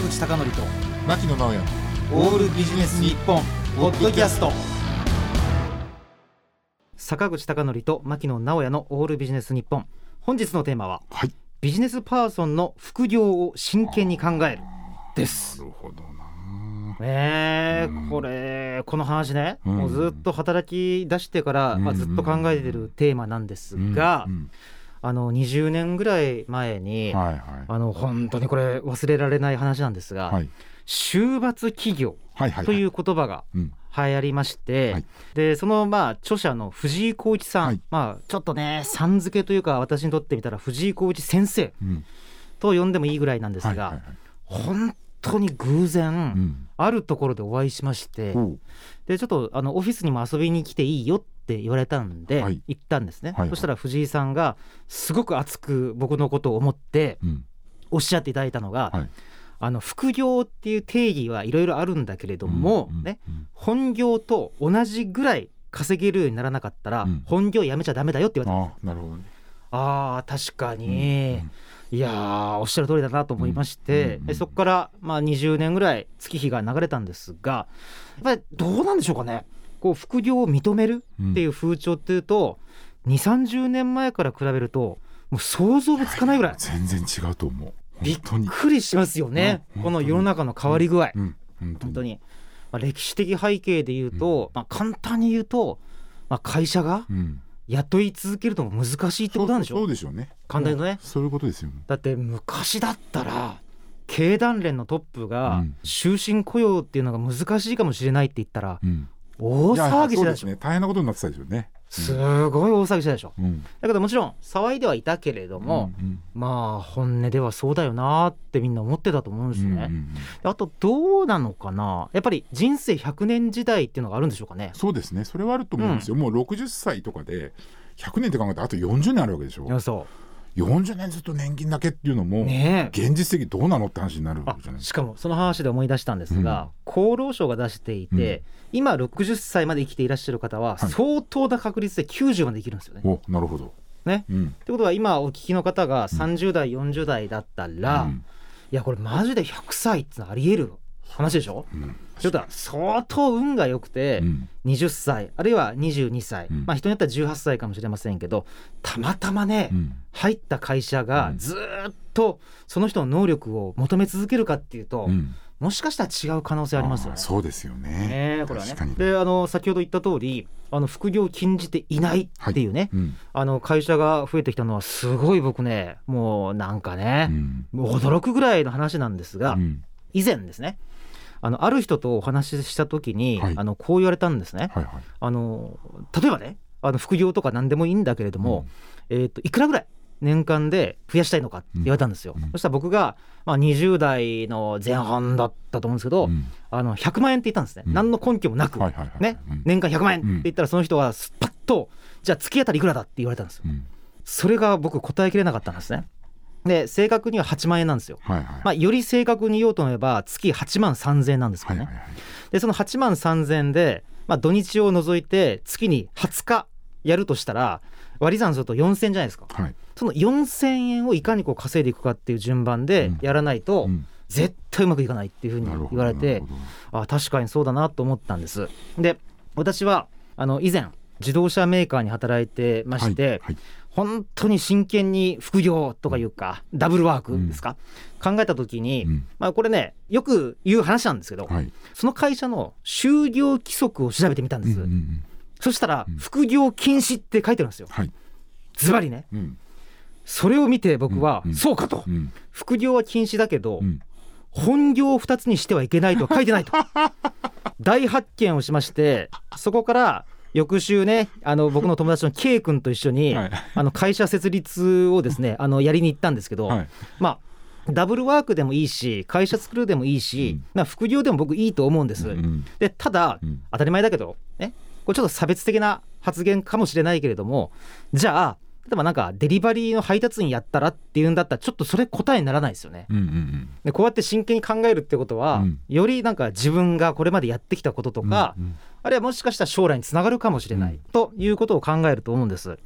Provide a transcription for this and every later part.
坂口孝則と牧野直哉。オールビジネス日本ポッドキャスト。坂口孝則と牧野直哉のオールビジネス日本。本日のテーマははい。ビジネスパーソンの副業を真剣に考えるです。なるほどえ、うんこれこの話ね、うん。もうずっと働き出してから、まあ、うんずっと考えてるテーマなんですが、うんあの20年ぐらい前に、はいはい。あの本当にこれ忘れられない話なんですが、はい。週末企業という言葉がうん。流行りまして、はい。でそのまあ著者の藤井浩一さん、はい。まあちょっとねさん付けというか私にとってみたら藤井浩一先生うん。と呼んでもいいぐらいなんですが、本当に偶然、うん。あるところでお会いしまして、ほう。でちょっとあのオフィスにも遊びに来ていいよって言われたんで、はい。行ったんですね、はい。はいそしたら藤井さんがすごく熱く僕のことを思ってうん。おっしゃっていただいたのが、はい。あの副業っていう定義はいろいろあるんだけれども、うんうんね、うん。本業と同じぐらい稼げるようにならなかったら、うん。本業やめちゃダメだよって言われたああなるほどねあー確かうんに、いやーおっしゃる通りだなと思いまして、うんでそこからまあ20年ぐらい月日が流れたんですがやっぱりどうなんでしょうかね。こう副業を認めるっていう風潮っていうと、2 3 0年前から比べるともう想像もつかないぐらい。全然違うと思う。びっ本当に。くりしますよね、うんこの世の中の変わり具合、うん本当に。本当に、まあ、歴史的背景で言うと、まあ、簡単に言うと、まあ、会社がうん雇い続けるのも難しいってことなんでしょそうでしょうね。簡単にね。そういうことですよ。だって昔だったら経団連のトップがうん。終身雇用っていうのが難しいかもしれないって言ったらうん。大騒ぎしてたでしょ？ね。大変なことになってたでしょうねすごい大騒ぎしてたでしょ。うん。だけどもちろん騒いではいたけれども、うんまあ本音ではそうだよなってみんな思ってたと思うんですよね、うんうんうん。あとどうなのかな。やっぱり人生100年時代っていうのがあるんでしょうかね。そうですね。それはあると思うんですよ、もう60歳とかで100年って考えたらあと40年あるわけでしょ。そ40年ずっと年金だけっていうのうも、現実的どうなのって話になるあじゃないですしかもその話で思い出したんですが、厚労省が出していて、今60歳まで生きていらっしゃる方ははい。相当な確率で90まで生きるんですよね。かおなるほど、ね。うん。ってことは今お聞きの方が30代、40代だったら、うん。いやこれマジで100歳ってのありえる話でしょ？うん。ちょっと相当運が良くて、うん。20歳あるいは22歳、うん。まあ人によっては18歳かもしれませんけどたまたまね、うん。入った会社がうん。ずーっとその人の能力を求め続けるかっていうと、うん。もしかしたら違う可能性ありますよね。あそうですよね。ねえこれはね。であの先ほど言った通りあの副業を禁じていないっていうね、うん。あの会社が増えてきたのはすごい僕ねもうなんかうね、う驚くぐらいの話なんですが、うん以前ですね。あのある人とお話しした時に、はい。あのこう言われたんですね。はいはい。あの例えばねあの副業とか何でもいいんだけれども、えー、といくらぐらい年間で増やしたいのかって言われたんですよ。うん。そしたら僕が、まあ、20代の前半だったと思うんですけど、うん。あの100万円って言ったんですね、うん。何の根拠もなく、はいはいはい。ね。うん。年間100万円ってうん。言ったらその人はスパッとじゃあ月当たりいくらだって言われたんですよ。うん。それが僕答えきれなかったんですね。で正確には8万円なんですよ。はいはい。まあ、より正確に言おうと思えば月8万3000円なんですけどね。はいはいはい。でその8万3000円で、まあ、土日を除いて月に20日やるとしたら割り算すると4000円じゃないですか。はい。その4000円をいかにこう稼いでいくかっていう順番でやらないと、うん。絶対うまくいかないっていうふうに言われてあ確かにそうだなと思ったんです。で私はあの以前自動車メーカーに働いてまして、はいはい本当に真剣に副業とかいうか、ダブルワークですか、考えた時に、うん。まあ、これねよく言う話なんですけど、はい。その会社の就業規則を調べてみたんです、うんうんうん。そしたらうん。副業禁止って書いてるんですよ。はい。ズバリね。うん。それを見て僕は、うんうん。そうかと。うん。副業は禁止だけど、うん。本業を2つにしてはいけないとは書いてないと。大発見をしましてそこから翌週ねあの僕の友達の K 君と一緒に、はい。あの会社設立をですね あのやりに行ったんですけど、はい。まあダブルワークでもいいし会社作るでもいいし、うん。まあ副業でも僕いいと思うんです。うん。でただ、うん。当たり前だけどねこれちょっと差別的な発言かもしれないけれどもじゃあ例えばなんかデリバリーの配達員やったらっていうんだったらちょっとそれ答えにならないですよね。うんうんでこうやって真剣に考えるってことは、うん。よりなんか自分がこれまでやってきたこととうんか、うん。あるいはもしかしたら将来につながるかもしれない、うん。ということを考えると思うんです。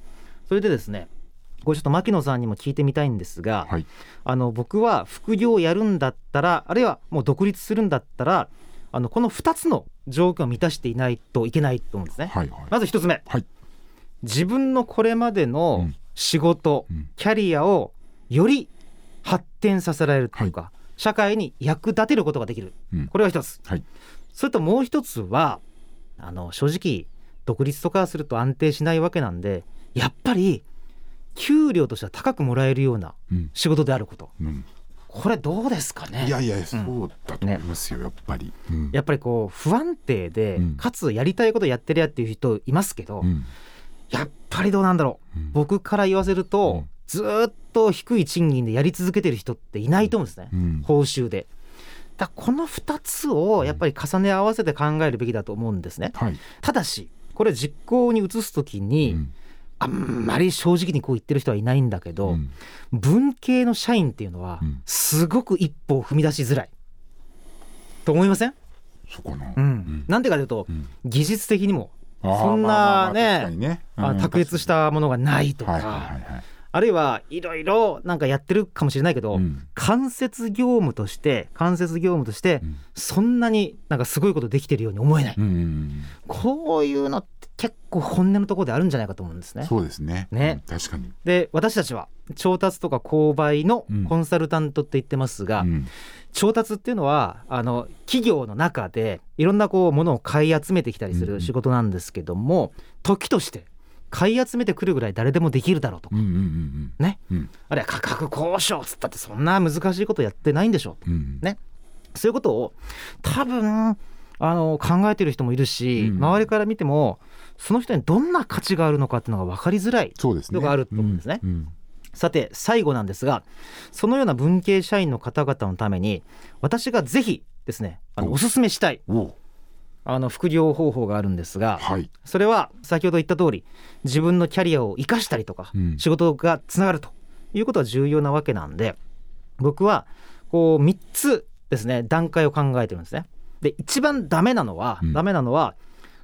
それでですねこれちょっと牧野さんにも聞いてみたいんですが、はい。あの僕は副業をやるんだったらあるいはもう独立するんだったらあのこの2つの条件を満たしていないといけないと思うんですね。はいはい。まず1つ目。はい自分のこれまでうのん。仕事、うん。キャリアをより発展させられるというか、社会に役立てることができる。うん。これが一つ、はい。それともう一つはあの正直独立とかすると安定しないわけなんでやっぱり給料としては高くもらえるようなうん。仕事であること。うん。これどうですかね？いやいやそうだと思いますよやっぱり。うん。やっぱりこう不安定で、うん。かつやりたいことやってるやっていう人いますけど、うんやっぱりどうなんだろう。うん。僕から言わせると、うん。ずーっと低い賃金でやり続けてる人っていないと思うんですね、うん。報酬で。だこの2つをやっぱり重ね合わせて考えるべきだと思うんですね。はい。ただしこれ実行に移す時に、うん。あんまり正直にこう言ってる人はいないんだけど、うん。文系の社員っていうのはうん。すごく一歩を踏み出しづらい。と思いません、そこの。うん。なんでかというとうん。技術的にもそんなね卓越したものがないとか、あるいはいろいろなんかやってるかもしれないけど、うん。間接業務として間接業務としてうん。そんなになんかすごいことできてるように思えない、うんうん。こういうのって結構本音のところであるんじゃないかと思うんですね。そうですね。ね。うん確かに。で私たちは調達とか購買のうん。コンサルタントって言ってますが、うん。調達っていうのはあの企業の中でいろんなこうものを買い集めてきたりすうんうん。る仕事なんですけども、時として買い集めてくるぐらい誰でもできるだろうとか、うんうんうんね。うん。あるいは価格交渉っつったってそんな難しいことやってないんでしょううん。ね。そういうことを多分あの考えてる人もいるし、うん。周りから見てもその人にどんな価値があるのかっていうのが分かりづらいそうですね。のがあると思うんですね。さて最後なんですがそのような文系社員の方々のために私がぜひですねあのお。おすすめしたいあの副業方法があるんですがはい。それは先ほど言った通り自分のキャリアを生かしたりとか、うん。仕事がつながるということは重要なわけなんで僕はこう3つですね段階を考えてるんですね。で一番ダメなのは、うん。ダメなのは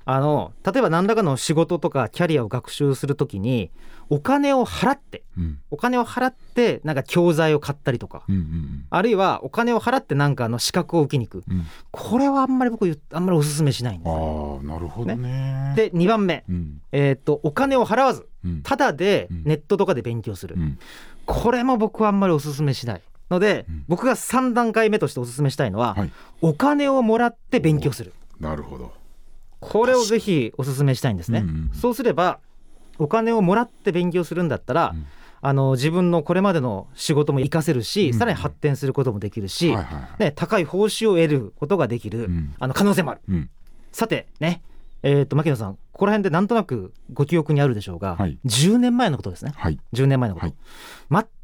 あの例えば何らかの仕事とかキャリアを学習するときにお金を払ってうん。お金を払ってなんか教材を買ったりとかうんうんあるいはお金を払ってなんかの資格を受けに行く。うん。これはあんまり僕あんまりお勧めしないんですよ。ああなるほどね。で2番目、うん。えー、とお金を払わずうん。ただでうん。ネットとかで勉強する、うん。これも僕はあんまりお勧めしないので、うん。僕が3段階目としてお勧めしたいのは、はい。お金をもらって勉強する。なるほど。これをぜひお勧めしたいんですね、うんうんそうすればお金をもらって勉強するんだったら、うん。あの自分のこれまでの仕事も活かせるし、うんさらに発展することもできるし、はいはいはい。ね、高い報酬を得ることができる、うん。あの可能性もある。うん。さてねえー、と牧野さんここら辺でなんとなくご記憶にあるでしょうが、はい。10年前のことですね。はい。10年前のこと、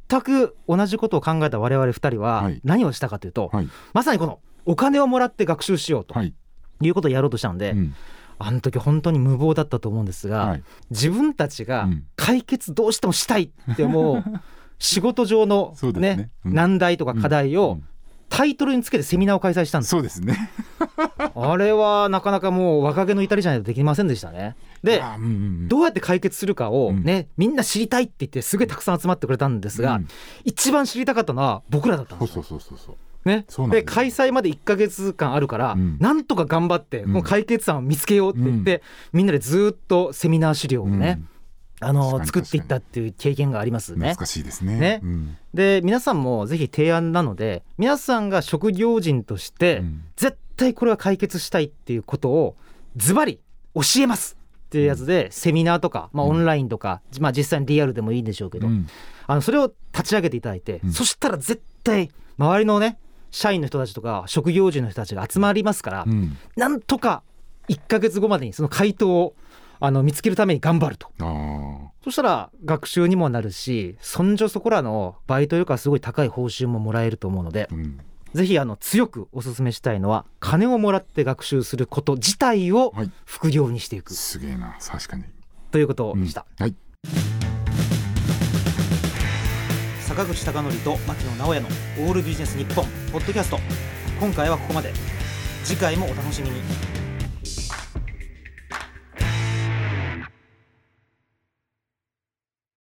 全く同じことを考えた我々2人ははい。何をしたかというと、はい。まさにこのお金をもらって学習しようとはい。いうことをやろうとしたので、うん。あの時本当に無謀だったと思うんですが、はい。自分たちがうん。解決どうしてもしたいって思う 仕事上のね。ねうん。難題とか課題をうん。タイトルにつけてセミナーを開催したんです。そうですね。あれはなかなかもう若気の至りじゃないとできませんでしたねでうんうんうん。どうやって解決するかをうん。ね、みんな知りたいって言ってすごいたくさん集まってくれたんですが、うん。一番知りたかったのは僕らだったんですよ。そうそうそうそうね、で開催まで1か月間あるから、うん。なんとか頑張って、うん。この解決案を見つけようって言って、みんなでずっとセミナー資料をね、あの確かに作っていったっていう経験がありますね。うん懐かしいですね。ね。うん。で皆さんもぜひ提案なので皆さんが職業人として、うん。絶対これは解決したいっていうことをズバリ教えますっていうやつで、セミナーとか、まあ、うん。オンラインとか、まあ、実際にリアルでもいいんでしょうけど、うん。あのそれを立ち上げていただいて、うん。そしたら絶対周りのね社員の人たちとか職業人の人たちが集まりますから、うん。なんとか1ヶ月後までにその回答をあの見つけるために頑張ると。そしたら学習にもなるしそんじょそこらのバイトよりかはすごい高い報酬ももらえると思うのでうんぜひあの強くお勧めしたいのは金をもらって学習すること自体をはい。副業にしていく。すげえな。確かに。ということでした、はい。坂口孝則と牧野直哉の「オールビジネス日本ポッドキャスト。今回はここまで。次回もお楽しみに